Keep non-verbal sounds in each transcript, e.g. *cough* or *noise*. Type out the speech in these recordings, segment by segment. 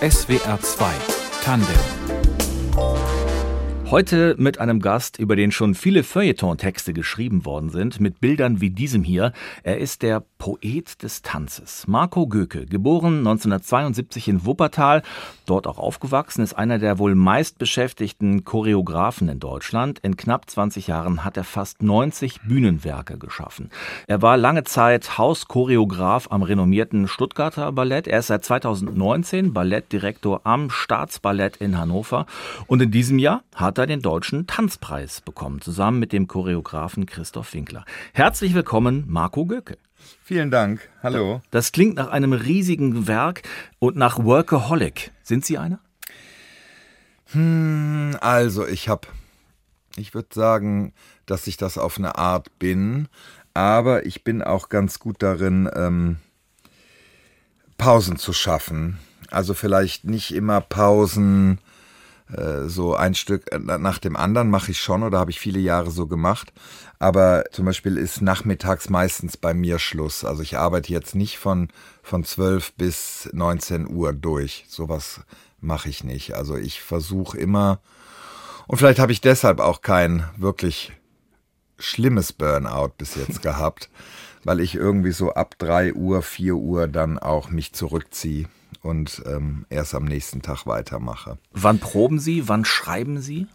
SWR 2 Tandem Heute mit einem Gast, über den schon viele Feuilleton-Texte geschrieben worden sind, mit Bildern wie diesem hier. Er ist der Poet des Tanzes. Marco Göke, geboren 1972 in Wuppertal, dort auch aufgewachsen, ist einer der wohl meistbeschäftigten Choreografen in Deutschland. In knapp 20 Jahren hat er fast 90 Bühnenwerke geschaffen. Er war lange Zeit Hauschoreograf am renommierten Stuttgarter Ballett. Er ist seit 2019 Ballettdirektor am Staatsballett in Hannover. Und in diesem Jahr hat er den Deutschen Tanzpreis bekommen, zusammen mit dem Choreografen Christoph Winkler. Herzlich willkommen, Marco Göke. Vielen Dank. Hallo. Das klingt nach einem riesigen Werk und nach Workaholic. Sind Sie einer? Hm, also ich habe, ich würde sagen, dass ich das auf eine Art bin, aber ich bin auch ganz gut darin, ähm, Pausen zu schaffen. Also vielleicht nicht immer Pausen äh, so ein Stück äh, nach dem anderen mache ich schon oder habe ich viele Jahre so gemacht. Aber zum Beispiel ist nachmittags meistens bei mir Schluss. Also ich arbeite jetzt nicht von, von 12 bis 19 Uhr durch. Sowas mache ich nicht. Also ich versuche immer, und vielleicht habe ich deshalb auch kein wirklich schlimmes Burnout bis jetzt *laughs* gehabt, weil ich irgendwie so ab 3 Uhr, 4 Uhr dann auch mich zurückziehe und ähm, erst am nächsten Tag weitermache. Wann proben Sie? Wann schreiben Sie?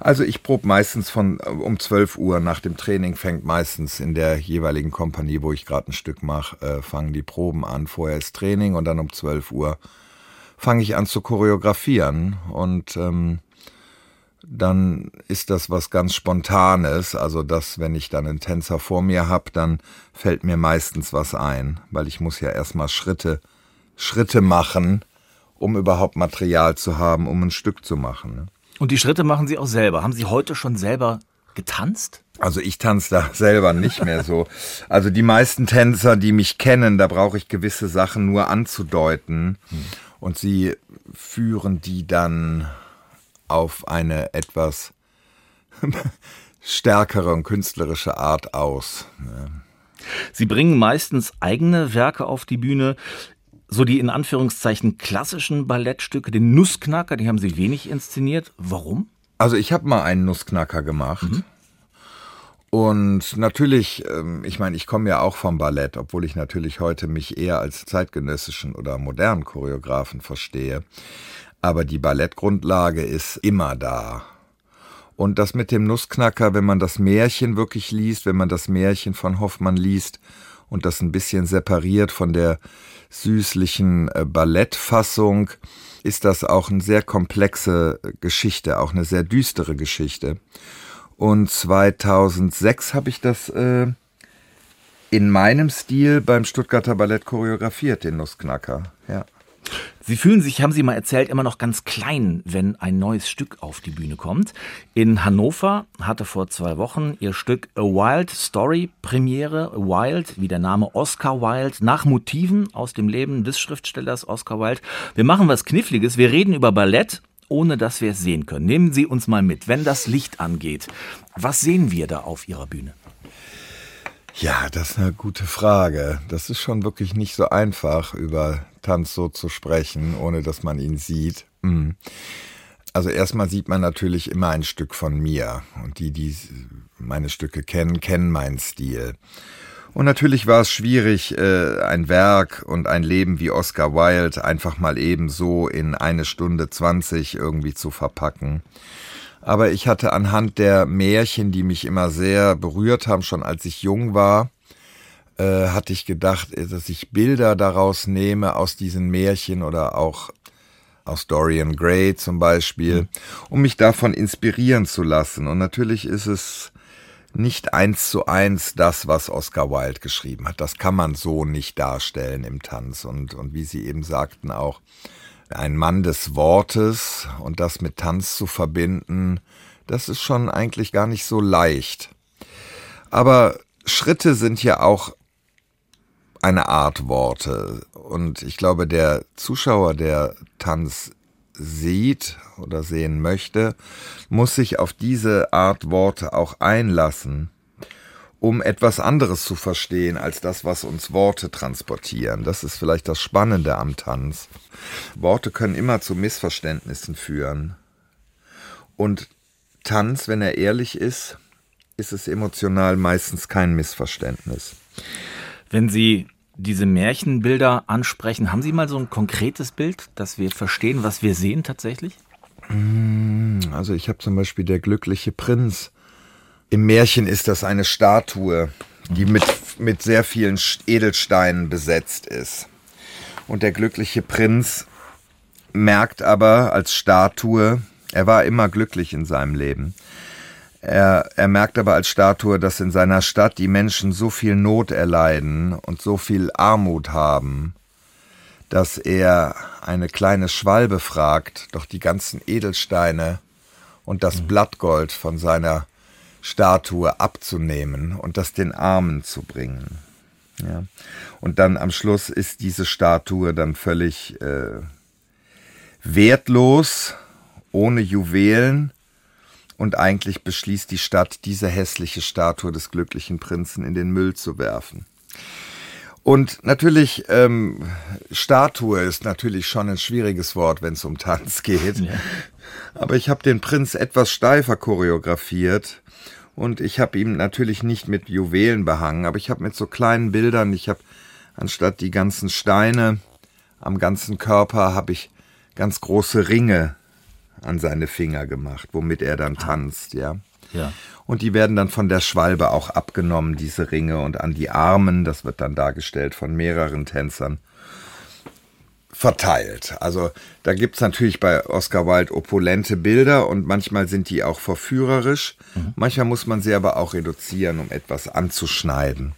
Also ich probe meistens von äh, um 12 Uhr nach dem Training fängt meistens in der jeweiligen Kompanie, wo ich gerade ein Stück mache, äh, fangen die Proben an. Vorher ist Training und dann um 12 Uhr fange ich an zu choreografieren und ähm, dann ist das was ganz Spontanes. Also dass, wenn ich dann einen Tänzer vor mir habe, dann fällt mir meistens was ein, weil ich muss ja erstmal Schritte Schritte machen, um überhaupt Material zu haben, um ein Stück zu machen. Ne? Und die Schritte machen Sie auch selber. Haben Sie heute schon selber getanzt? Also ich tanze da *laughs* selber nicht mehr so. Also die meisten Tänzer, die mich kennen, da brauche ich gewisse Sachen nur anzudeuten. Hm. Und sie führen die dann auf eine etwas *laughs* stärkere und künstlerische Art aus. Ne? Sie bringen meistens eigene Werke auf die Bühne so die in Anführungszeichen klassischen Ballettstücke, den Nussknacker, die haben Sie wenig inszeniert. Warum? Also ich habe mal einen Nussknacker gemacht. Mhm. Und natürlich, ähm, ich meine, ich komme ja auch vom Ballett, obwohl ich natürlich heute mich eher als zeitgenössischen oder modernen Choreografen verstehe. Aber die Ballettgrundlage ist immer da. Und das mit dem Nussknacker, wenn man das Märchen wirklich liest, wenn man das Märchen von Hoffmann liest und das ein bisschen separiert von der süßlichen äh, Ballettfassung ist das auch eine sehr komplexe äh, Geschichte, auch eine sehr düstere Geschichte. Und 2006 habe ich das äh, in meinem Stil beim Stuttgarter Ballett choreografiert, den Nussknacker. Ja. Sie fühlen sich, haben Sie mal erzählt, immer noch ganz klein, wenn ein neues Stück auf die Bühne kommt. In Hannover hatte vor zwei Wochen ihr Stück A Wild Story Premiere. Wild, wie der Name Oscar Wilde, nach Motiven aus dem Leben des Schriftstellers Oscar Wilde. Wir machen was Kniffliges. Wir reden über Ballett ohne dass wir es sehen können. Nehmen Sie uns mal mit, wenn das Licht angeht. Was sehen wir da auf Ihrer Bühne? Ja, das ist eine gute Frage. Das ist schon wirklich nicht so einfach, über Tanz so zu sprechen, ohne dass man ihn sieht. Hm. Also erstmal sieht man natürlich immer ein Stück von mir. Und die, die meine Stücke kennen, kennen meinen Stil. Und natürlich war es schwierig, äh, ein Werk und ein Leben wie Oscar Wilde einfach mal eben so in eine Stunde zwanzig irgendwie zu verpacken. Aber ich hatte anhand der Märchen, die mich immer sehr berührt haben, schon als ich jung war, äh, hatte ich gedacht, dass ich Bilder daraus nehme aus diesen Märchen oder auch aus Dorian Gray zum Beispiel, mhm. um mich davon inspirieren zu lassen. Und natürlich ist es nicht eins zu eins das, was Oscar Wilde geschrieben hat. Das kann man so nicht darstellen im Tanz. Und, und wie Sie eben sagten auch, ein Mann des Wortes und das mit Tanz zu verbinden, das ist schon eigentlich gar nicht so leicht. Aber Schritte sind ja auch eine Art Worte. Und ich glaube, der Zuschauer, der Tanz sieht oder sehen möchte, muss sich auf diese Art Worte auch einlassen. um etwas anderes zu verstehen als das, was uns Worte transportieren. Das ist vielleicht das Spannende am Tanz. Worte können immer zu Missverständnissen führen. Und Tanz, wenn er ehrlich ist, ist es emotional meistens kein Missverständnis. Wenn Sie diese Märchenbilder ansprechen, haben Sie mal so ein konkretes Bild, dass wir verstehen, was wir sehen tatsächlich? Hm, also ich habe zum Beispiel der glückliche Prinz. Im Märchen ist das eine Statue, die mit, mit sehr vielen Edelsteinen besetzt ist. Und der glückliche Prinz merkt aber als Statue, er war immer glücklich in seinem Leben. Er, er merkt aber als Statue, dass in seiner Stadt die Menschen so viel Not erleiden und so viel Armut haben, dass er eine kleine Schwalbe fragt, doch die ganzen Edelsteine und das mhm. Blattgold von seiner Statue abzunehmen und das den Armen zu bringen. Ja. Und dann am Schluss ist diese Statue dann völlig äh, wertlos, ohne Juwelen, und eigentlich beschließt die Stadt, diese hässliche Statue des glücklichen Prinzen in den Müll zu werfen. Und natürlich, ähm, Statue ist natürlich schon ein schwieriges Wort, wenn es um Tanz geht. Ja. Aber ich habe den Prinz etwas steifer choreografiert und ich habe ihm natürlich nicht mit Juwelen behangen, aber ich habe mit so kleinen Bildern, ich habe anstatt die ganzen Steine am ganzen Körper, habe ich ganz große Ringe an seine Finger gemacht, womit er dann ah. tanzt, ja. Ja. Und die werden dann von der Schwalbe auch abgenommen, diese Ringe, und an die Armen, das wird dann dargestellt von mehreren Tänzern, verteilt. Also da gibt's natürlich bei Oscar Wilde opulente Bilder und manchmal sind die auch verführerisch. Mhm. Manchmal muss man sie aber auch reduzieren, um etwas anzuschneiden.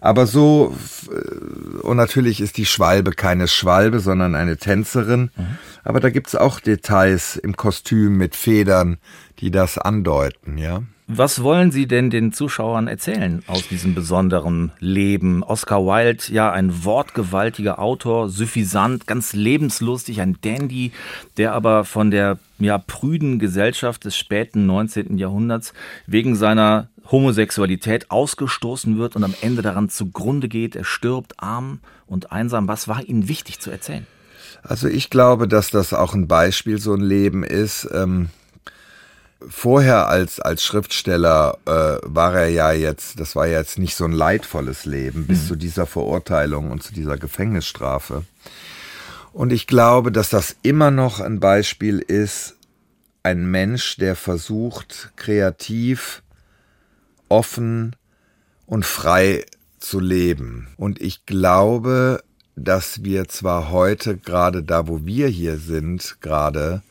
Aber so, äh, und natürlich ist die Schwalbe keine Schwalbe, sondern eine Tänzerin. Mhm. Aber da gibt's auch Details im Kostüm mit Federn, die das andeuten, ja. Was wollen Sie denn den Zuschauern erzählen aus diesem besonderen Leben? Oscar Wilde, ja, ein wortgewaltiger Autor, suffisant, ganz lebenslustig, ein Dandy, der aber von der ja, prüden Gesellschaft des späten 19. Jahrhunderts wegen seiner Homosexualität ausgestoßen wird und am Ende daran zugrunde geht. Er stirbt arm und einsam. Was war Ihnen wichtig zu erzählen? Also ich glaube, dass das auch ein Beispiel so ein Leben ist. Ähm vorher als, als Schriftsteller äh, war er ja jetzt, das war ja jetzt nicht so ein leidvolles Leben bis mhm. zu dieser Verurteilung und zu dieser Gefängnisstrafe. Und ich glaube, dass das immer noch ein Beispiel ist, ein Mensch, der versucht, kreativ, offen und frei zu leben. Und ich glaube, dass wir zwar heute, gerade da, wo wir hier sind, gerade,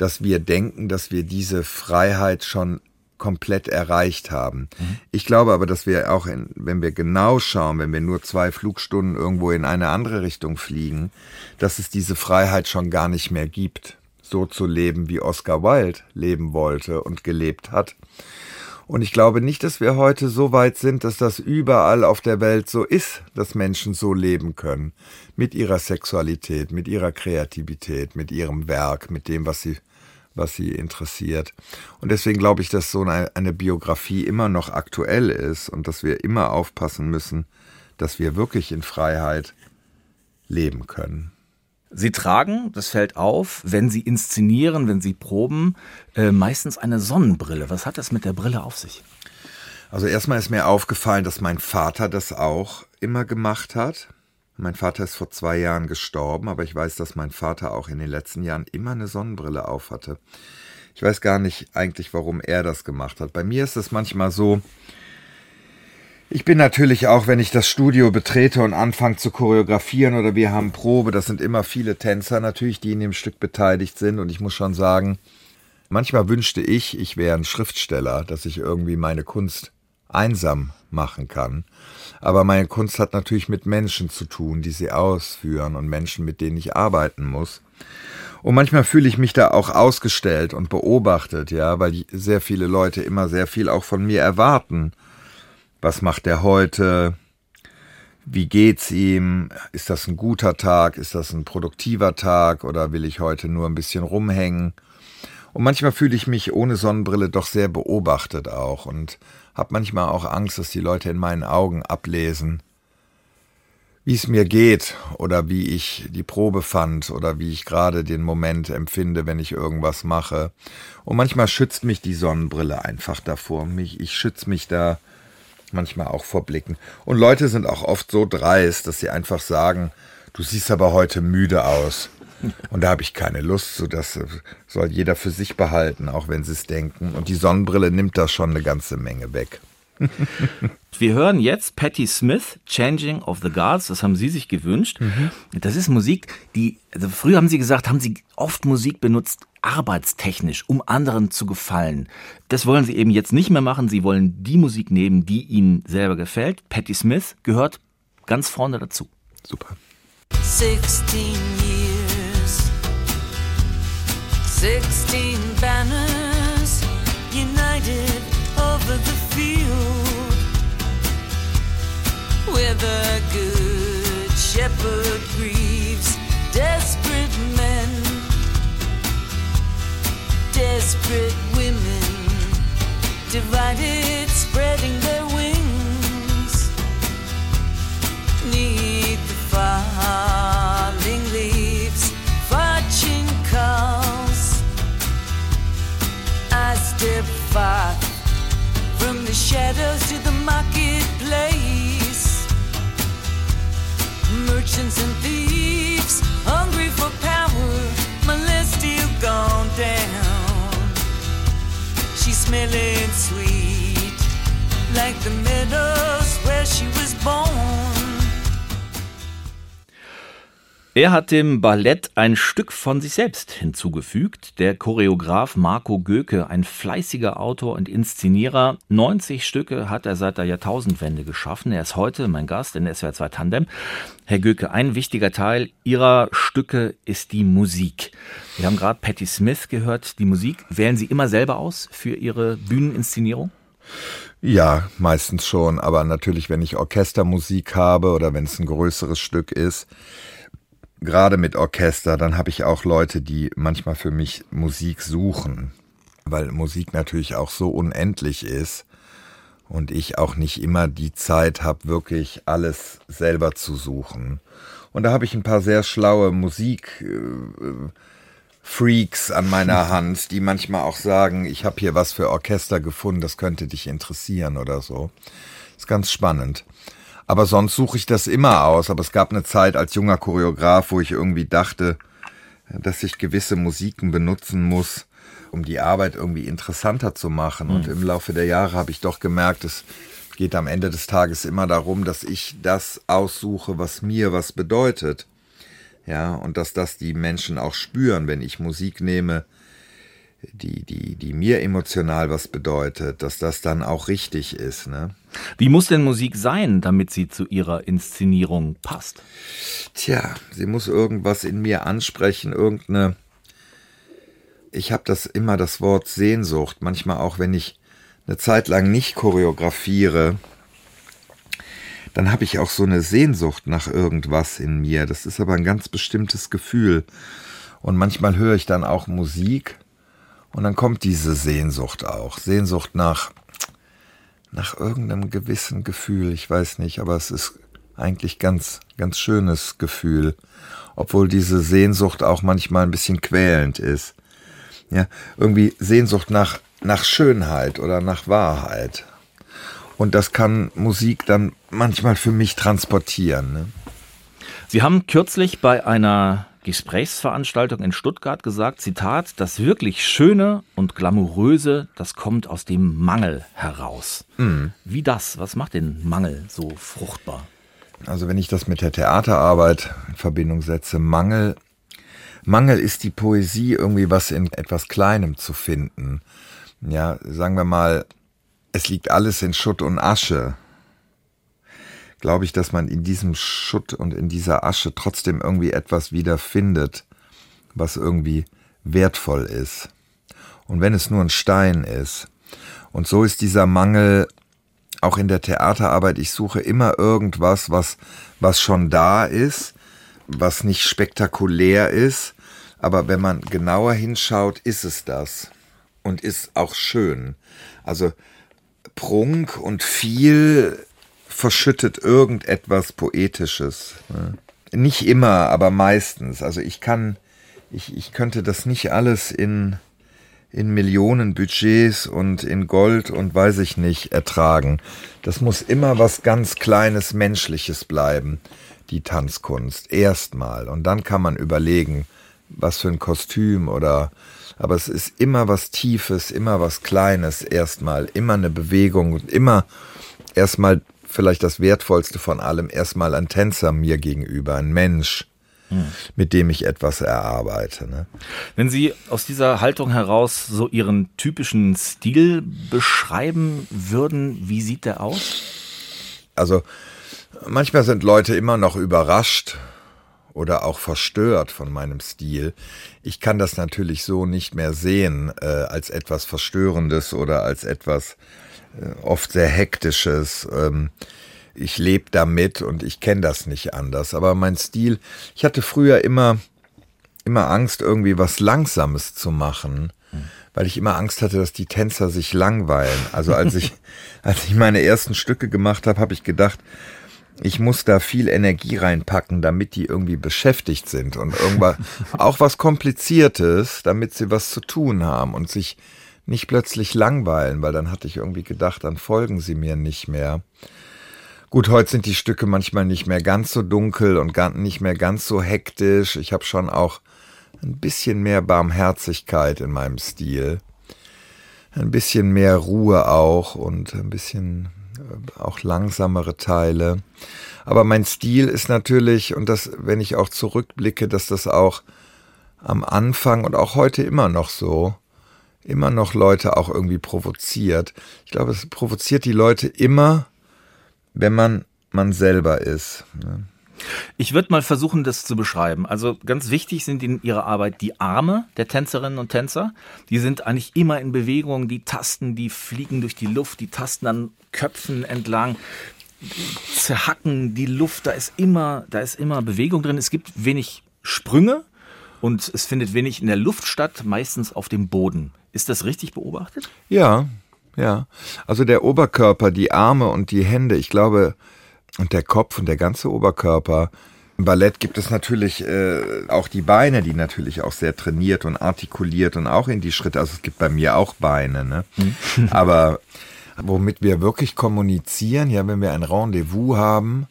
dass wir denken, dass wir diese Freiheit schon komplett erreicht haben. Mhm. Ich glaube aber, dass wir auch, in, wenn wir genau schauen, wenn wir nur zwei Flugstunden irgendwo in eine andere Richtung fliegen, dass es diese Freiheit schon gar nicht mehr gibt, so zu leben, wie Oscar Wilde leben wollte und gelebt hat. Und ich glaube nicht, dass wir heute so weit sind, dass das überall auf der Welt so ist, dass Menschen so leben können. Mit ihrer Sexualität, mit ihrer Kreativität, mit ihrem Werk, mit dem, was sie, was sie interessiert. Und deswegen glaube ich, dass so eine, eine Biografie immer noch aktuell ist und dass wir immer aufpassen müssen, dass wir wirklich in Freiheit leben können. Sie tragen, das fällt auf, wenn Sie inszenieren, wenn Sie proben, äh, meistens eine Sonnenbrille. Was hat das mit der Brille auf sich? Also erstmal ist mir aufgefallen, dass mein Vater das auch immer gemacht hat. Mein Vater ist vor zwei Jahren gestorben, aber ich weiß, dass mein Vater auch in den letzten Jahren immer eine Sonnenbrille auf hatte. Ich weiß gar nicht eigentlich, warum er das gemacht hat. Bei mir ist es manchmal so, ich bin natürlich auch, wenn ich das Studio betrete und anfange zu choreografieren oder wir haben Probe, das sind immer viele Tänzer natürlich, die in dem Stück beteiligt sind und ich muss schon sagen, manchmal wünschte ich, ich wäre ein Schriftsteller, dass ich irgendwie meine Kunst einsam machen kann. Aber meine Kunst hat natürlich mit Menschen zu tun, die sie ausführen und Menschen, mit denen ich arbeiten muss. Und manchmal fühle ich mich da auch ausgestellt und beobachtet, ja, weil sehr viele Leute immer sehr viel auch von mir erwarten was macht er heute? Wie geht's ihm? Ist das ein guter Tag? Ist das ein produktiver Tag? Oder will ich heute nur ein bisschen rumhängen? Und manchmal fühle ich mich ohne Sonnenbrille doch sehr beobachtet auch und habe manchmal auch Angst, dass die Leute in meinen Augen ablesen, wie es mir geht oder wie ich die Probe fand oder wie ich gerade den Moment empfinde, wenn ich irgendwas mache. Und manchmal schützt mich die Sonnenbrille einfach davor. Mich, ich schütze mich da manchmal auch vor Blicken. Und Leute sind auch oft so dreist, dass sie einfach sagen, du siehst aber heute müde aus. *laughs* Und da habe ich keine Lust, so das soll jeder für sich behalten, auch wenn sie es denken. Und die Sonnenbrille nimmt da schon eine ganze Menge weg. *laughs* Wir hören jetzt Patti Smith, Changing of the Guards, das haben Sie sich gewünscht. Mhm. Das ist Musik, die, also früher haben Sie gesagt, haben Sie oft Musik benutzt, arbeitstechnisch, um anderen zu gefallen. Das wollen Sie eben jetzt nicht mehr machen. Sie wollen die Musik nehmen, die Ihnen selber gefällt. Patti Smith gehört ganz vorne dazu. Super. 16 years, 16 banners united over the field. Where the good shepherd grieves desperate men, desperate women, divided, spreading their Far from the shadows to the marketplace. Merchants and thieves, hungry for power, my list still gone down. She's smelling sweet, like the meadows where she was born. Er hat dem Ballett ein Stück von sich selbst hinzugefügt. Der Choreograf Marco Göke, ein fleißiger Autor und Inszenierer. 90 Stücke hat er seit der Jahrtausendwende geschaffen. Er ist heute mein Gast in SWR 2 Tandem. Herr Göke, ein wichtiger Teil Ihrer Stücke ist die Musik. Wir haben gerade Patti Smith gehört. Die Musik wählen Sie immer selber aus für Ihre Bühneninszenierung? Ja, meistens schon. Aber natürlich, wenn ich Orchestermusik habe oder wenn es ein größeres Stück ist, gerade mit Orchester, dann habe ich auch Leute, die manchmal für mich Musik suchen, weil Musik natürlich auch so unendlich ist und ich auch nicht immer die Zeit habe, wirklich alles selber zu suchen. Und da habe ich ein paar sehr schlaue Musik. Äh, Freaks an meiner *laughs* Hand, die manchmal auch sagen, ich habe hier was für Orchester gefunden, das könnte dich interessieren oder so. Ist ganz spannend. Aber sonst suche ich das immer aus. Aber es gab eine Zeit als junger Choreograf, wo ich irgendwie dachte, dass ich gewisse Musiken benutzen muss, um die Arbeit irgendwie interessanter zu machen. Mhm. Und im Laufe der Jahre habe ich doch gemerkt, es geht am Ende des Tages immer darum, dass ich das aussuche, was mir was bedeutet. Ja, und dass das die Menschen auch spüren, wenn ich Musik nehme, die, die, die mir emotional was bedeutet, dass das dann auch richtig ist. Ne? Wie muss denn Musik sein, damit sie zu ihrer Inszenierung passt? Tja, sie muss irgendwas in mir ansprechen, irgendeine. Ich habe das immer das Wort Sehnsucht, manchmal auch wenn ich eine Zeit lang nicht choreografiere, dann habe ich auch so eine Sehnsucht nach irgendwas in mir. Das ist aber ein ganz bestimmtes Gefühl. Und manchmal höre ich dann auch Musik und dann kommt diese Sehnsucht auch. Sehnsucht nach, nach irgendeinem gewissen Gefühl. Ich weiß nicht, aber es ist eigentlich ganz, ganz schönes Gefühl. Obwohl diese Sehnsucht auch manchmal ein bisschen quälend ist. Ja, irgendwie Sehnsucht nach, nach Schönheit oder nach Wahrheit. Und das kann Musik dann manchmal für mich transportieren. Ne? Sie haben kürzlich bei einer Gesprächsveranstaltung in Stuttgart gesagt, Zitat, das wirklich Schöne und Glamouröse, das kommt aus dem Mangel heraus. Mhm. Wie das? Was macht den Mangel so fruchtbar? Also wenn ich das mit der Theaterarbeit in Verbindung setze, Mangel, Mangel ist die Poesie irgendwie was in etwas Kleinem zu finden. Ja, sagen wir mal, es liegt alles in Schutt und Asche glaube ich, dass man in diesem Schutt und in dieser Asche trotzdem irgendwie etwas wiederfindet, was irgendwie wertvoll ist. Und wenn es nur ein Stein ist. Und so ist dieser Mangel auch in der Theaterarbeit. Ich suche immer irgendwas, was, was schon da ist, was nicht spektakulär ist, aber wenn man genauer hinschaut, ist es das und ist auch schön. Also Prunk und viel verschüttet irgendetwas Poetisches. Nicht immer, aber meistens. Also ich kann, ich, ich könnte das nicht alles in, in Millionen Budgets und in Gold und weiß ich nicht ertragen. Das muss immer was ganz Kleines, Menschliches bleiben, die Tanzkunst. Erstmal. Und dann kann man überlegen, was für ein Kostüm oder aber es ist immer was Tiefes, immer was Kleines erstmal, immer eine Bewegung und immer erstmal vielleicht das Wertvollste von allem, erstmal ein Tänzer mir gegenüber, ein Mensch, hm. mit dem ich etwas erarbeite. Ne? Wenn Sie aus dieser Haltung heraus so Ihren typischen Stil beschreiben würden, wie sieht der aus? Also manchmal sind Leute immer noch überrascht oder auch verstört von meinem Stil. Ich kann das natürlich so nicht mehr sehen äh, als etwas Verstörendes oder als etwas oft sehr Hektisches. Ähm, ich lebe damit und ich kenne das nicht anders. Aber mein Stil, ich hatte früher immer, immer Angst, irgendwie was Langsames zu machen, weil ich immer Angst hatte, dass die Tänzer sich langweilen. Also als ich, *laughs* als ich meine ersten Stücke gemacht habe, habe ich gedacht, ich muss da viel Energie reinpacken, damit die irgendwie beschäftigt sind und irgendwas, *laughs* auch was Kompliziertes, damit sie was zu tun haben und sich nicht plötzlich langweilen, weil dann hatte ich irgendwie gedacht, dann folgen sie mir nicht mehr. Gut, heute sind die Stücke manchmal nicht mehr ganz so dunkel und nicht mehr ganz so hektisch. Ich habe schon auch ein bisschen mehr Barmherzigkeit in meinem Stil. Ein bisschen mehr Ruhe auch und ein bisschen äh, auch langsamere Teile. Aber mein Stil ist natürlich, und das, wenn ich auch zurückblicke, dass das auch am Anfang und auch heute immer noch so, immer noch Leute auch irgendwie provoziert. Ich glaube, es provoziert die Leute immer, wenn man man selber ist. Ne? Ich würde mal versuchen, das zu beschreiben. Also ganz wichtig sind in ihrer Arbeit die Arme der Tänzerinnen und Tänzer. Die sind eigentlich immer in Bewegung, die tasten, die fliegen durch die Luft, die tasten an Köpfen entlang, zerhacken die Luft. Da ist immer, da ist immer Bewegung drin. Es gibt wenig Sprünge und es findet wenig in der Luft statt, meistens auf dem Boden. Ist das richtig beobachtet? Ja, ja. Also der Oberkörper, die Arme und die Hände, ich glaube, und der Kopf und der ganze Oberkörper. Im Ballett gibt es natürlich äh, auch die Beine, die natürlich auch sehr trainiert und artikuliert und auch in die Schritte. Also es gibt bei mir auch Beine, ne? Mhm. Aber womit wir wirklich kommunizieren, ja, wenn wir ein Rendezvous haben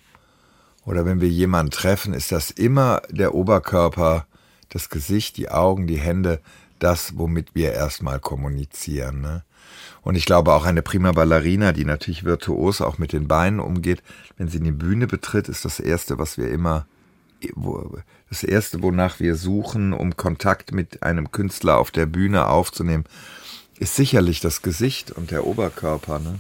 oder wenn wir jemanden treffen, ist das immer der Oberkörper, das Gesicht, die Augen, die Hände, das, womit wir erstmal kommunizieren. Ne? Und ich glaube auch eine prima Ballerina, die natürlich virtuos auch mit den Beinen umgeht, wenn sie eine Bühne betritt, ist das Erste, was wir immer, das Erste, wonach wir suchen, um Kontakt mit einem Künstler auf der Bühne aufzunehmen, ist sicherlich das Gesicht und der Oberkörper. Ne?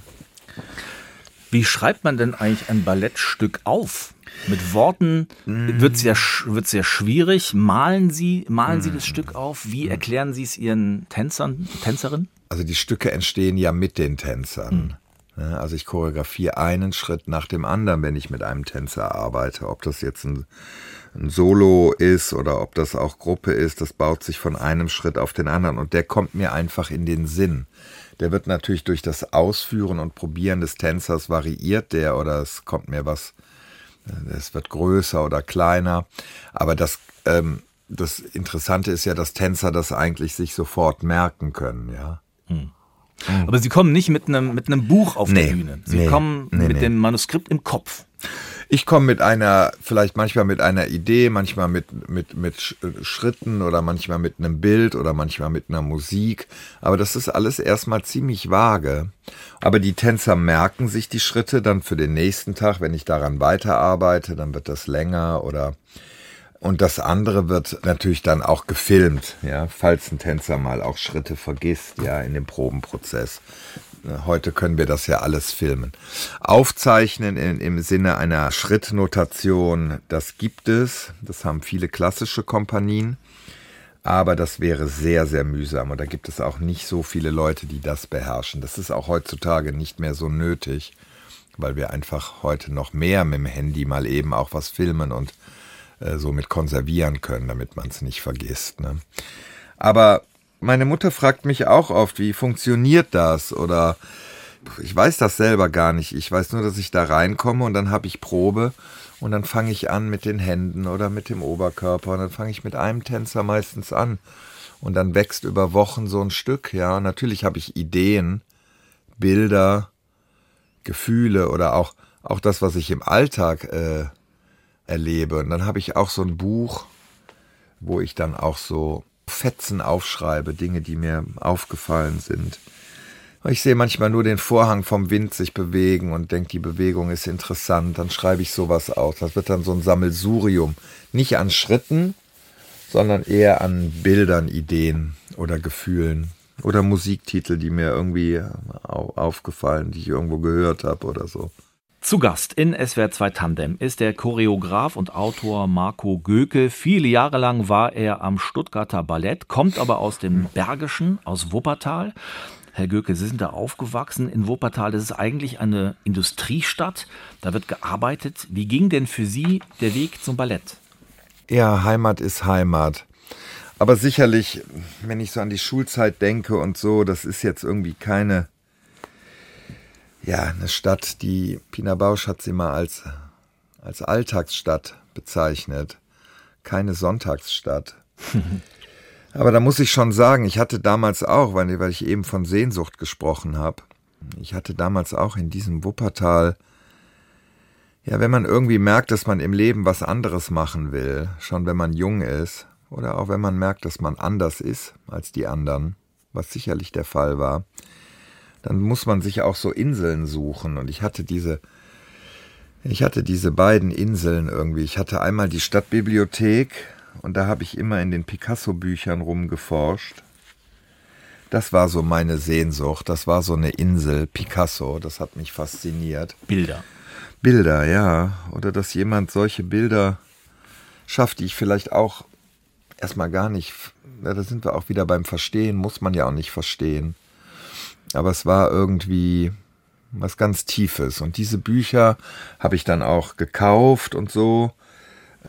Wie schreibt man denn eigentlich ein Ballettstück auf? Mit Worten wird es ja, wird's ja schwierig. Malen Sie, malen Sie das Stück auf? Wie erklären Sie es Ihren Tänzern, Tänzerinnen? Also die Stücke entstehen ja mit den Tänzern. Mhm. Also ich choreografiere einen Schritt nach dem anderen, wenn ich mit einem Tänzer arbeite. Ob das jetzt ein, ein Solo ist oder ob das auch Gruppe ist, das baut sich von einem Schritt auf den anderen und der kommt mir einfach in den Sinn. Der wird natürlich durch das Ausführen und Probieren des Tänzers variiert der oder es kommt mir was, es wird größer oder kleiner. Aber das, ähm, das Interessante ist ja, dass Tänzer das eigentlich sich sofort merken können, ja. Hm. Aber Sie kommen nicht mit einem, mit einem Buch auf nee, die Bühne. Sie nee, kommen nee, mit dem Manuskript im Kopf. Ich komme mit einer, vielleicht manchmal mit einer Idee, manchmal mit, mit, mit Schritten oder manchmal mit einem Bild oder manchmal mit einer Musik. Aber das ist alles erstmal ziemlich vage. Aber die Tänzer merken sich die Schritte dann für den nächsten Tag. Wenn ich daran weiterarbeite, dann wird das länger oder und das andere wird natürlich dann auch gefilmt, ja, falls ein Tänzer mal auch Schritte vergisst, ja, in dem Probenprozess. Heute können wir das ja alles filmen. Aufzeichnen in, im Sinne einer Schrittnotation, das gibt es. Das haben viele klassische Kompanien. Aber das wäre sehr, sehr mühsam. Und da gibt es auch nicht so viele Leute, die das beherrschen. Das ist auch heutzutage nicht mehr so nötig, weil wir einfach heute noch mehr mit dem Handy mal eben auch was filmen und äh, so mit konservieren können, damit man es nicht vergisst. Ne? Aber meine Mutter fragt mich auch oft, wie funktioniert das? Oder ich weiß das selber gar nicht. Ich weiß nur, dass ich da reinkomme und dann habe ich Probe und dann fange ich an mit den Händen oder mit dem Oberkörper und dann fange ich mit einem Tänzer meistens an und dann wächst über Wochen so ein Stück. Ja, und natürlich habe ich Ideen, Bilder, Gefühle oder auch auch das, was ich im Alltag äh, erlebe. Und dann habe ich auch so ein Buch, wo ich dann auch so Fetzen aufschreibe, Dinge, die mir aufgefallen sind. Ich sehe manchmal nur den Vorhang vom Wind sich bewegen und denke, die Bewegung ist interessant. Dann schreibe ich sowas aus. Das wird dann so ein Sammelsurium. Nicht an Schritten, sondern eher an Bildern, Ideen oder Gefühlen oder Musiktitel, die mir irgendwie aufgefallen, die ich irgendwo gehört habe oder so. Zu Gast in SWR 2 Tandem ist der Choreograf und Autor Marco Göke. Viele Jahre lang war er am Stuttgarter Ballett, kommt aber aus dem Bergischen, aus Wuppertal. Herr Göke, Sie sind da aufgewachsen in Wuppertal. Das ist eigentlich eine Industriestadt. Da wird gearbeitet. Wie ging denn für Sie der Weg zum Ballett? Ja, Heimat ist Heimat. Aber sicherlich, wenn ich so an die Schulzeit denke und so, das ist jetzt irgendwie keine ja, eine Stadt, die Pina Bausch hat sie mal als, als Alltagsstadt bezeichnet. Keine Sonntagsstadt. *laughs* Aber da muss ich schon sagen, ich hatte damals auch, weil, weil ich eben von Sehnsucht gesprochen habe, ich hatte damals auch in diesem Wuppertal, ja, wenn man irgendwie merkt, dass man im Leben was anderes machen will, schon wenn man jung ist, oder auch wenn man merkt, dass man anders ist als die anderen, was sicherlich der Fall war, dann muss man sich auch so Inseln suchen. Und ich hatte diese, ich hatte diese beiden Inseln irgendwie. Ich hatte einmal die Stadtbibliothek und da habe ich immer in den Picasso-Büchern rumgeforscht. Das war so meine Sehnsucht. Das war so eine Insel, Picasso. Das hat mich fasziniert. Bilder. Bilder, ja. Oder dass jemand solche Bilder schafft, die ich vielleicht auch erstmal gar nicht. Ja, da sind wir auch wieder beim Verstehen, muss man ja auch nicht verstehen aber es war irgendwie was ganz Tiefes. Und diese Bücher habe ich dann auch gekauft und so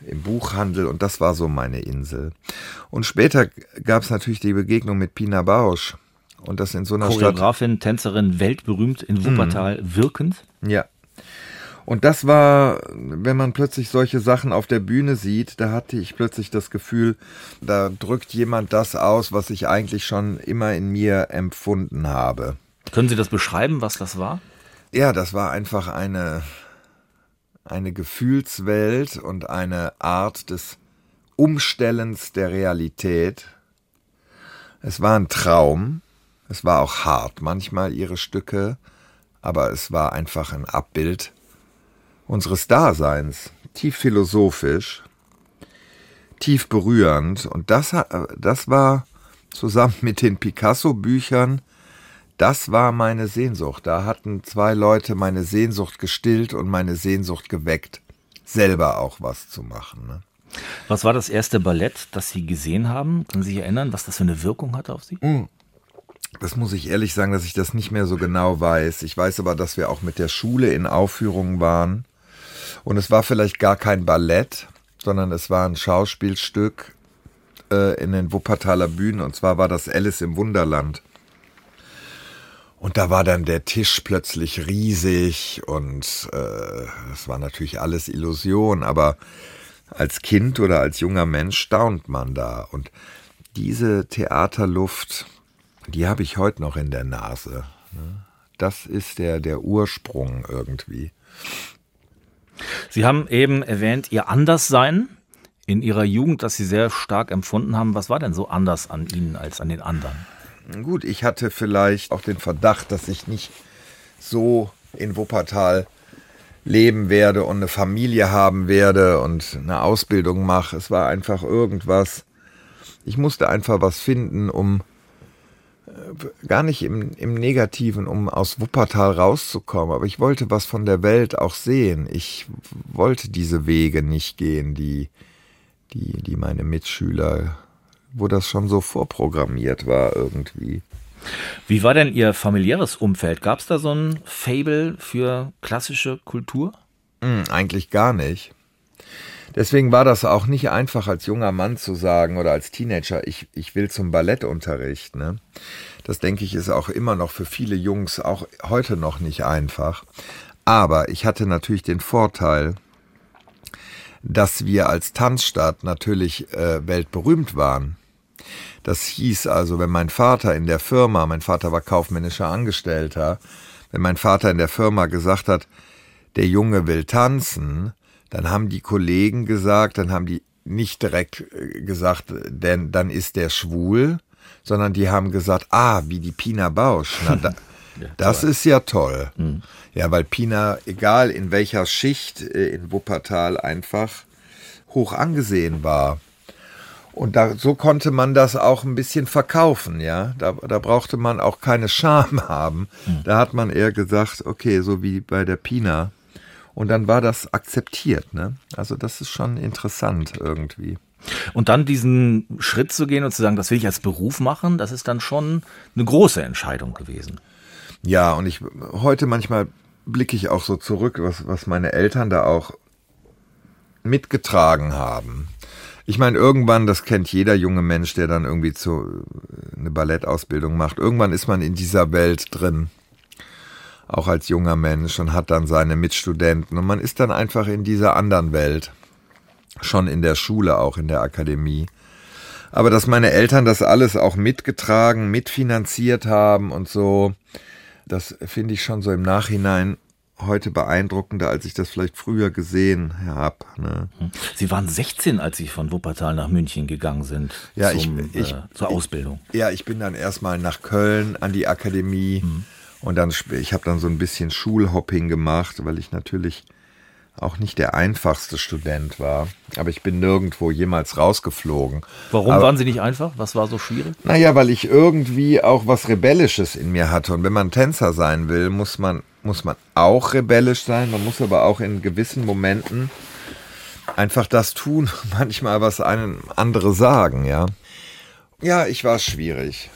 im Buchhandel und das war so meine Insel. Und später gab es natürlich die Begegnung mit Pina Bausch und das in so einer Choreografin, Stadt. Tänzerin, weltberühmt in Wuppertal, mhm. wirkend. Ja, und das war, wenn man plötzlich solche Sachen auf der Bühne sieht, da hatte ich plötzlich das Gefühl, da drückt jemand das aus, was ich eigentlich schon immer in mir empfunden habe. Können Sie das beschreiben, was das war? Ja, das war einfach eine, eine Gefühlswelt und eine Art des Umstellens der Realität. Es war ein Traum, es war auch hart, manchmal ihre Stücke, aber es war einfach ein Abbild unseres Daseins, tief philosophisch, tief berührend. Und das, das war zusammen mit den Picasso-Büchern, das war meine Sehnsucht. Da hatten zwei Leute meine Sehnsucht gestillt und meine Sehnsucht geweckt, selber auch was zu machen. Ne? Was war das erste Ballett, das Sie gesehen haben? Können Sie sich erinnern, was das für eine Wirkung hatte auf Sie? Mm. Das muss ich ehrlich sagen, dass ich das nicht mehr so genau weiß. Ich weiß aber, dass wir auch mit der Schule in Aufführungen waren. Und es war vielleicht gar kein Ballett, sondern es war ein Schauspielstück äh, in den Wuppertaler Bühnen. Und zwar war das Alice im Wunderland. Und da war dann der Tisch plötzlich riesig und äh, war natürlich alles Illusion, aber als Kind oder als junger Mensch staunt man da. Und diese Theaterluft, die habe ich heute noch in der Nase. Ne? Das ist der, der Ursprung irgendwie. Sie haben eben erwähnt, Ihr Anderssein in Ihrer Jugend, das Sie sehr stark empfunden haben. Was war denn so anders an Ihnen als an den anderen? Gut, ich hatte vielleicht auch den Verdacht, dass ich nicht so in Wuppertal leben werde und eine Familie haben werde und eine Ausbildung mache. Es war einfach irgendwas. Ich musste einfach was finden, um gar nicht im, im Negativen, um aus Wuppertal rauszukommen, aber ich wollte was von der Welt auch sehen. Ich wollte diese Wege nicht gehen, die, die, die meine Mitschüler, wo das schon so vorprogrammiert war irgendwie. Wie war denn Ihr familiäres Umfeld? Gab es da so ein Fable für klassische Kultur? Hm, eigentlich gar nicht. Deswegen war das auch nicht einfach als junger Mann zu sagen oder als Teenager, ich, ich will zum Ballettunterricht. Ne? Das denke ich ist auch immer noch für viele Jungs auch heute noch nicht einfach. Aber ich hatte natürlich den Vorteil, dass wir als Tanzstadt natürlich äh, weltberühmt waren. Das hieß also, wenn mein Vater in der Firma, mein Vater war kaufmännischer Angestellter, wenn mein Vater in der Firma gesagt hat, der Junge will tanzen, dann haben die Kollegen gesagt, dann haben die nicht direkt äh, gesagt, denn dann ist der schwul, sondern die haben gesagt, ah, wie die Pina Bausch. Na, da, *laughs* ja, das ist ja toll. Mhm. Ja, weil Pina, egal in welcher Schicht äh, in Wuppertal, einfach hoch angesehen war. Und da, so konnte man das auch ein bisschen verkaufen, ja. Da, da brauchte man auch keine Scham *laughs* haben. Mhm. Da hat man eher gesagt, okay, so wie bei der Pina. Und dann war das akzeptiert, ne? Also das ist schon interessant irgendwie. Und dann diesen Schritt zu gehen und zu sagen, das will ich als Beruf machen, das ist dann schon eine große Entscheidung gewesen. Ja, und ich heute manchmal blicke ich auch so zurück, was, was meine Eltern da auch mitgetragen haben. Ich meine, irgendwann, das kennt jeder junge Mensch, der dann irgendwie zu, eine Ballettausbildung macht, irgendwann ist man in dieser Welt drin. Auch als junger Mensch und hat dann seine Mitstudenten und man ist dann einfach in dieser anderen Welt. Schon in der Schule, auch in der Akademie. Aber dass meine Eltern das alles auch mitgetragen, mitfinanziert haben und so, das finde ich schon so im Nachhinein heute beeindruckender, als ich das vielleicht früher gesehen habe. Ne? Sie waren 16, als Sie von Wuppertal nach München gegangen sind ja, zum, ich, ich, äh, zur Ausbildung. Ja, ich bin dann erstmal nach Köln an die Akademie mhm. Und dann ich habe dann so ein bisschen Schulhopping gemacht, weil ich natürlich auch nicht der einfachste Student war. Aber ich bin nirgendwo jemals rausgeflogen. Warum Aber, waren Sie nicht einfach? Was war so schwierig? Naja, weil ich irgendwie auch was Rebellisches in mir hatte. Und wenn man Tänzer sein will, muss man, muss man auch rebellisch sein. Man muss aber auch in gewissen Momenten einfach das tun, *laughs* manchmal was einen andere sagen, ja. Ja, ich war schwierig.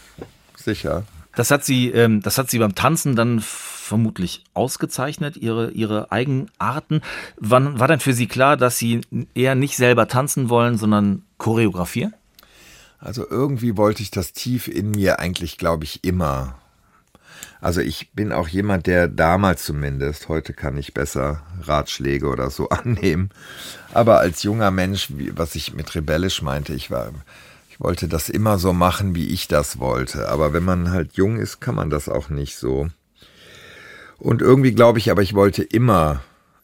Sicher. Das hat sie, ähm, das hat sie beim Tanzen dann vermutlich ausgezeichnet, ihre, ihre Eigenarten. Wann war denn für Sie klar, dass Sie eher nicht selber tanzen wollen, sondern choreografieren? Also irgendwie wollte ich das tief in mir eigentlich, glaube ich, immer. Also ich bin auch jemand, der damals zumindest, heute kann ich besser Ratschläge oder so *laughs* annehmen. Aber als junger Mensch, was ich mit rebellisch meinte, ich war, ich wollte das immer so machen, wie ich das wollte. Aber wenn man halt jung ist, kann man das auch nicht so. Und irgendwie glaube ich aber, ich wollte immer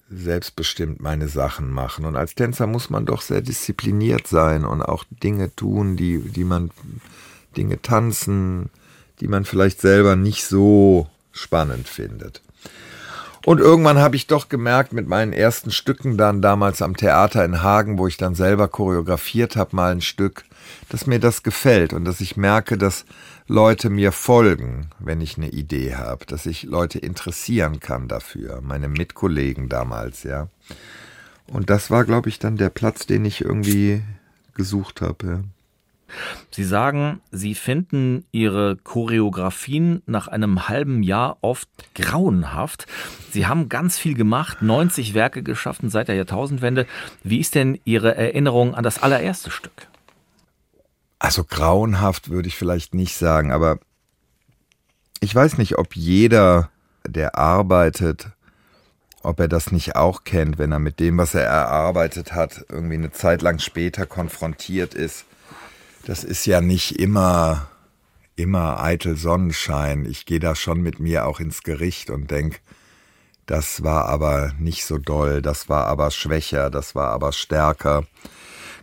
selbstbestimmt meine Sachen machen. Und als Tänzer muss man doch sehr diszipliniert sein und auch Dinge tun, die, die man, Dinge tanzen, die man vielleicht selber nicht so spannend findet. Und irgendwann habe ich doch gemerkt, mit meinen ersten Stücken dann damals am Theater in Hagen, wo ich dann selber choreografiert habe, mal ein Stück, dass mir das gefällt und dass ich merke, dass Leute mir folgen, wenn ich eine Idee habe, dass ich Leute interessieren kann dafür, meine Mitkollegen damals, ja. Und das war, glaube ich, dann der Platz, den ich irgendwie gesucht habe. Ja. Sie sagen, Sie finden Ihre Choreografien nach einem halben Jahr oft grauenhaft. Sie haben ganz viel gemacht, 90 Werke geschaffen seit der Jahrtausendwende. Wie ist denn Ihre Erinnerung an das allererste Stück? Also grauenhaft würde ich vielleicht nicht sagen, aber ich weiß nicht, ob jeder, der arbeitet, ob er das nicht auch kennt, wenn er mit dem, was er erarbeitet hat, irgendwie eine Zeit lang später konfrontiert ist. Das ist ja nicht immer, immer eitel Sonnenschein. Ich gehe da schon mit mir auch ins Gericht und denk, das war aber nicht so doll, das war aber schwächer, das war aber stärker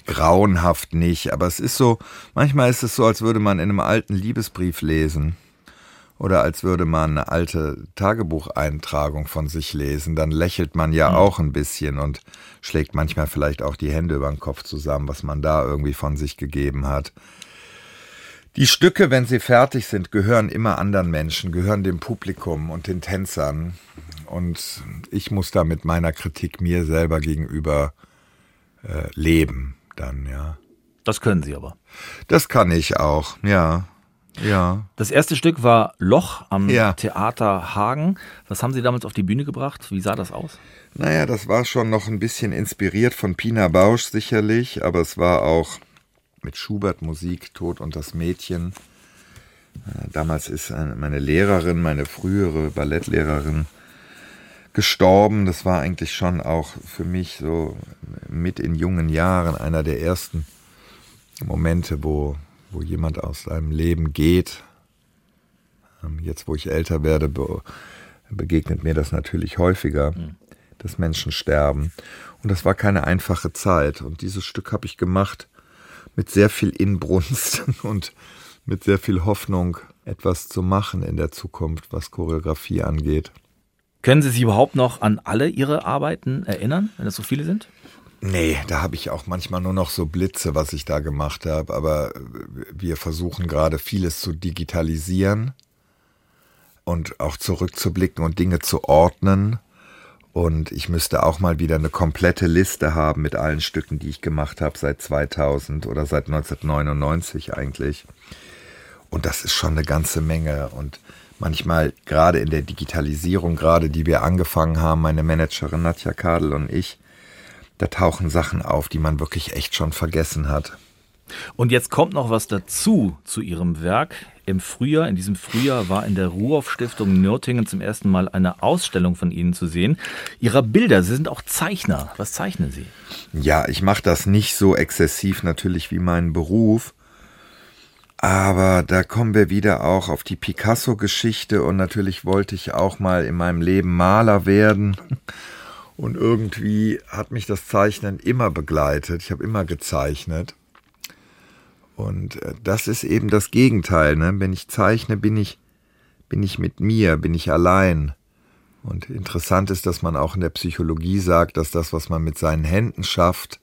grauenhaft nicht, aber es ist so, manchmal ist es so, als würde man in einem alten Liebesbrief lesen oder als würde man eine alte Tagebucheintragung von sich lesen, dann lächelt man ja mhm. auch ein bisschen und schlägt manchmal vielleicht auch die Hände über den Kopf zusammen, was man da irgendwie von sich gegeben hat. Die Stücke, wenn sie fertig sind, gehören immer anderen Menschen, gehören dem Publikum und den Tänzern. Und ich muss da mit meiner Kritik mir selber gegenüber äh, leben dann, ja. Das können Sie aber. Das kann ich auch, ja. Ja. Das erste Stück war Loch am Ja. Theater Hagen. Was haben Sie damals auf die Bühne gebracht? Wie sah das aus? Naja, das war schon noch ein bisschen inspiriert von Pina Bausch sicherlich, aber es war auch mit Schubert Musik, Tod und das Mädchen. Äh, Damals ist eine- meine Lehrerin, meine frühere Ballettlehrerin, gestorben. Das war eigentlich schon auch für mich so mit in jungen Jahren einer der ersten Momente, wo, wo jemand aus seinem Leben geht. Ähm, Jetzt, wo ich älter werde, be begegnet mir das natürlich häufiger, dass Menschen sterben. Und das war keine einfache Zeit. Und dieses Stück habe ich gemacht mit sehr viel Inbrunst *laughs* und mit sehr viel Hoffnung, etwas zu machen in der Zukunft, was Choreografie angeht. Können Sie sich überhaupt noch an alle Ihre Arbeiten erinnern, wenn es so viele sind? Nee, da habe ich auch manchmal nur noch so Blitze, was ich da gemacht habe. Aber wir versuchen gerade vieles zu digitalisieren und auch zurückzublicken und Dinge zu ordnen. Und ich müsste auch mal wieder eine komplette Liste haben mit allen Stücken, die ich gemacht habe seit 2000 oder seit 1999 eigentlich. Und das ist schon eine ganze Menge. Und manchmal, gerade in der Digitalisierung, gerade die wir angefangen haben, meine Managerin Nadja Kadel und ich, da tauchen Sachen auf, die man wirklich echt schon vergessen hat. Und jetzt kommt noch was dazu zu Ihrem Werk. Im Frühjahr, in diesem Frühjahr war in der Ruhoff Stiftung Nürtingen zum ersten Mal eine Ausstellung von Ihnen zu sehen. Ihrer Bilder, Sie sind auch Zeichner. Was zeichnen Sie? Ja, ich mache das nicht so exzessiv natürlich wie meinen Beruf, aber da kommen wir wieder auch auf die Picasso-Geschichte und natürlich wollte ich auch mal in meinem Leben Maler werden. Und irgendwie hat mich das Zeichnen immer begleitet. Ich habe immer gezeichnet. Und äh, das ist eben das Gegenteil. Ne? Wenn ich zeichne, bin ich, bin ich mit mir, bin ich allein. Und interessant ist, dass man auch in der Psychologie sagt, dass das, was man mit seinen Händen schafft,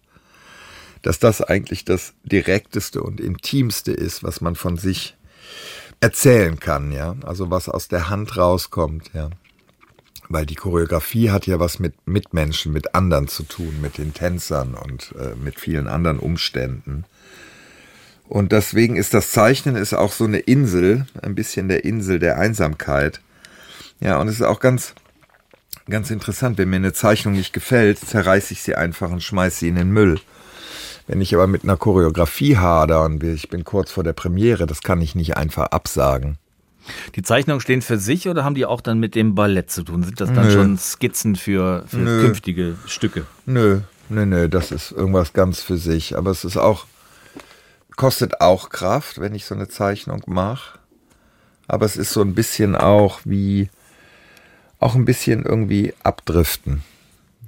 dass das eigentlich das direkteste und intimste ist, was man von sich erzählen kann, ja. Also was aus der Hand rauskommt, ja. Weil die Choreografie hat ja was mit Mitmenschen, mit anderen zu tun, mit den Tänzern und äh, mit vielen anderen Umständen. Und deswegen ist das Zeichnen ist auch so eine Insel, ein bisschen der Insel der Einsamkeit. Ja, und es ist auch ganz, ganz interessant, wenn mir eine Zeichnung nicht gefällt, zerreiße ich sie einfach und schmeiße sie in den Müll. Wenn ich aber mit einer Choreografie hader und ich bin kurz vor der Premiere, das kann ich nicht einfach absagen. Die Zeichnungen stehen für sich oder haben die auch dann mit dem Ballett zu tun? Sind das dann Nö. schon Skizzen für, für Nö. künftige Stücke? Nö, nö, nö, das ist irgendwas ganz für sich. Aber es ist auch, kostet auch Kraft, wenn ich so eine Zeichnung mache. Aber es ist so ein bisschen auch wie, auch ein bisschen irgendwie abdriften.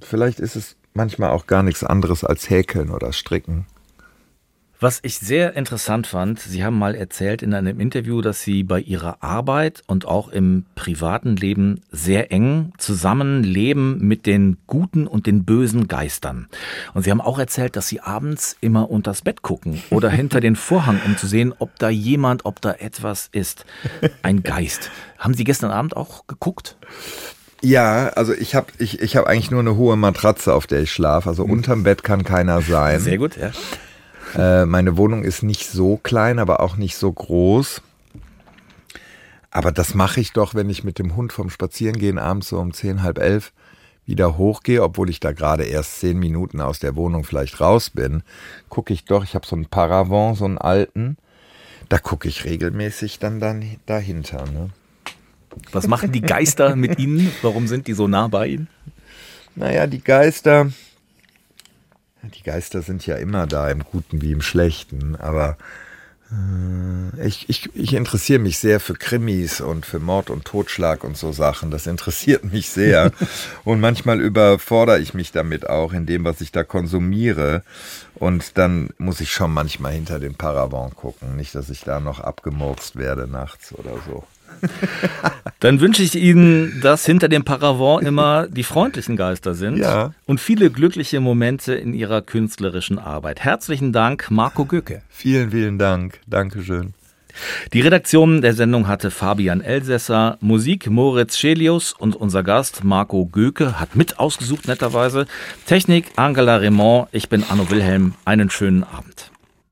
Vielleicht ist es manchmal auch gar nichts anderes als Häkeln oder Stricken. Was ich sehr interessant fand, Sie haben mal erzählt in einem Interview, dass Sie bei Ihrer Arbeit und auch im privaten Leben sehr eng zusammenleben mit den guten und den bösen Geistern. Und Sie haben auch erzählt, dass Sie abends immer unters Bett gucken oder hinter den Vorhang, um zu sehen, ob da jemand, ob da etwas ist. Ein Geist. Haben Sie gestern Abend auch geguckt? Ja, also ich habe ich, ich hab eigentlich nur eine hohe Matratze, auf der ich schlafe. Also unterm Bett kann keiner sein. Sehr gut, ja. Äh, meine Wohnung ist nicht so klein, aber auch nicht so groß. Aber das mache ich doch, wenn ich mit dem Hund vom Spazierengehen abends so um zehn, halb elf wieder hochgehe, obwohl ich da gerade erst zehn Minuten aus der Wohnung vielleicht raus bin, gucke ich doch, ich habe so einen Paravent, so einen alten, da gucke ich regelmäßig dann, dann dahinter. Ne? Was machen die Geister mit Ihnen? Warum sind die so nah bei Ihnen? Naja, die Geister, die Geister sind ja immer da, im Guten wie im Schlechten, aber äh, ich, ich, ich interessiere mich sehr für Krimis und für Mord und Totschlag und so Sachen. Das interessiert mich sehr. *laughs* und manchmal überfordere ich mich damit auch in dem, was ich da konsumiere. Und dann muss ich schon manchmal hinter den Paravent gucken. Nicht, dass ich da noch abgemurkst werde nachts oder so. *laughs* Dann wünsche ich Ihnen, dass hinter dem Paravent immer die freundlichen Geister sind Ja. und viele glückliche Momente in Ihrer künstlerischen Arbeit. Herzlichen Dank, Marco Göcke. Vielen, vielen Dank. Dankeschön. Die Redaktion der Sendung hatte Fabian Elsässer, Musik Moritz Schelius und unser Gast Marco Göke hat mit ausgesucht netterweise. Technik Angela Raymond, ich bin Arno Wilhelm. Einen schönen Abend.